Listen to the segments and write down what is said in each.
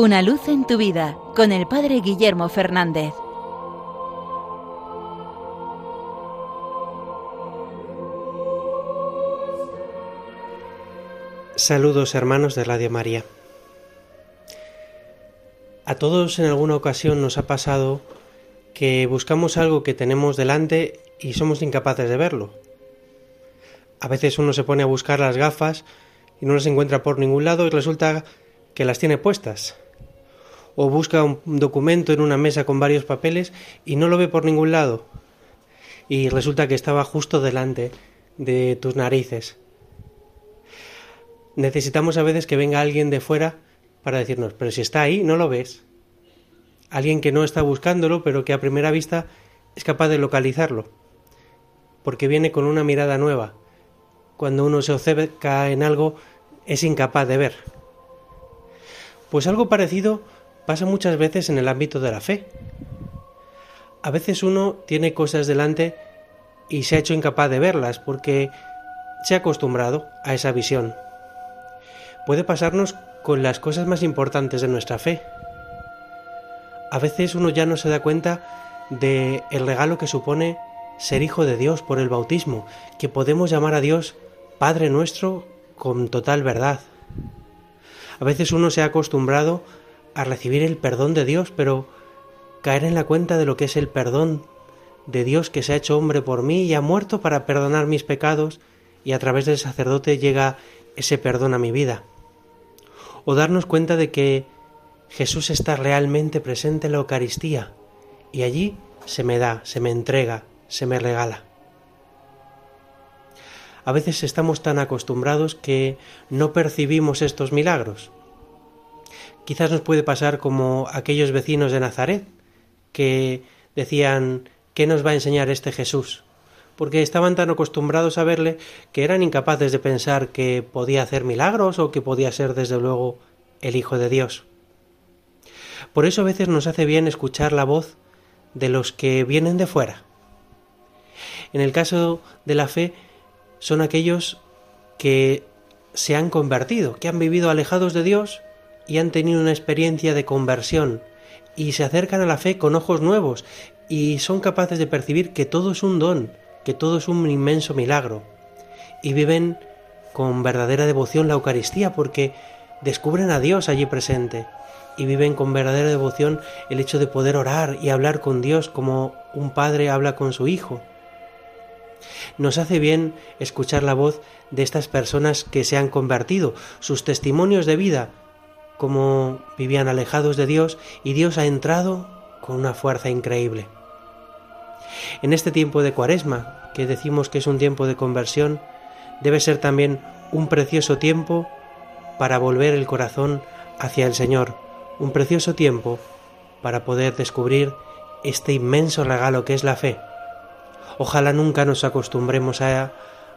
Una luz en tu vida con el Padre Guillermo Fernández. Saludos hermanos de Radio María. A todos en alguna ocasión nos ha pasado que buscamos algo que tenemos delante y somos incapaces de verlo. A veces uno se pone a buscar las gafas y no las encuentra por ningún lado y resulta que las tiene puestas. O busca un documento en una mesa con varios papeles y no lo ve por ningún lado. Y resulta que estaba justo delante de tus narices. Necesitamos a veces que venga alguien de fuera para decirnos, pero si está ahí, no lo ves. Alguien que no está buscándolo, pero que a primera vista es capaz de localizarlo. Porque viene con una mirada nueva. Cuando uno se acerca en algo, es incapaz de ver. Pues algo parecido pasa muchas veces en el ámbito de la fe. A veces uno tiene cosas delante y se ha hecho incapaz de verlas porque se ha acostumbrado a esa visión. Puede pasarnos con las cosas más importantes de nuestra fe. A veces uno ya no se da cuenta de el regalo que supone ser hijo de Dios por el bautismo, que podemos llamar a Dios Padre nuestro con total verdad. A veces uno se ha acostumbrado a recibir el perdón de Dios, pero caer en la cuenta de lo que es el perdón de Dios que se ha hecho hombre por mí y ha muerto para perdonar mis pecados y a través del sacerdote llega ese perdón a mi vida. O darnos cuenta de que Jesús está realmente presente en la Eucaristía y allí se me da, se me entrega, se me regala. A veces estamos tan acostumbrados que no percibimos estos milagros. Quizás nos puede pasar como aquellos vecinos de Nazaret que decían ¿qué nos va a enseñar este Jesús? porque estaban tan acostumbrados a verle que eran incapaces de pensar que podía hacer milagros o que podía ser desde luego el Hijo de Dios. Por eso a veces nos hace bien escuchar la voz de los que vienen de fuera. En el caso de la fe, son aquellos que se han convertido, que han vivido alejados de Dios y han tenido una experiencia de conversión y se acercan a la fe con ojos nuevos y son capaces de percibir que todo es un don, que todo es un inmenso milagro y viven con verdadera devoción la Eucaristía porque descubren a Dios allí presente y viven con verdadera devoción el hecho de poder orar y hablar con Dios como un padre habla con su hijo. Nos hace bien escuchar la voz de estas personas que se han convertido, sus testimonios de vida, como vivían alejados de Dios y Dios ha entrado con una fuerza increíble. En este tiempo de cuaresma, que decimos que es un tiempo de conversión, debe ser también un precioso tiempo para volver el corazón hacia el Señor, un precioso tiempo para poder descubrir este inmenso regalo que es la fe, Ojalá nunca nos acostumbremos a,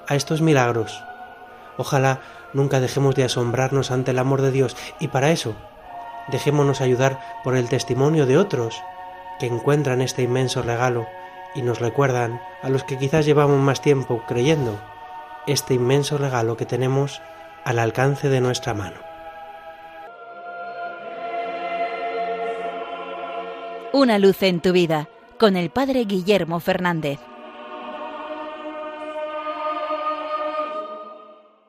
a estos milagros. Ojalá nunca dejemos de asombrarnos ante el amor de Dios y para eso dejémonos ayudar por el testimonio de otros que encuentran este inmenso regalo y nos recuerdan a los que quizás llevamos más tiempo creyendo este inmenso regalo que tenemos al alcance de nuestra mano. Una luz en tu vida con el Padre Guillermo Fernández.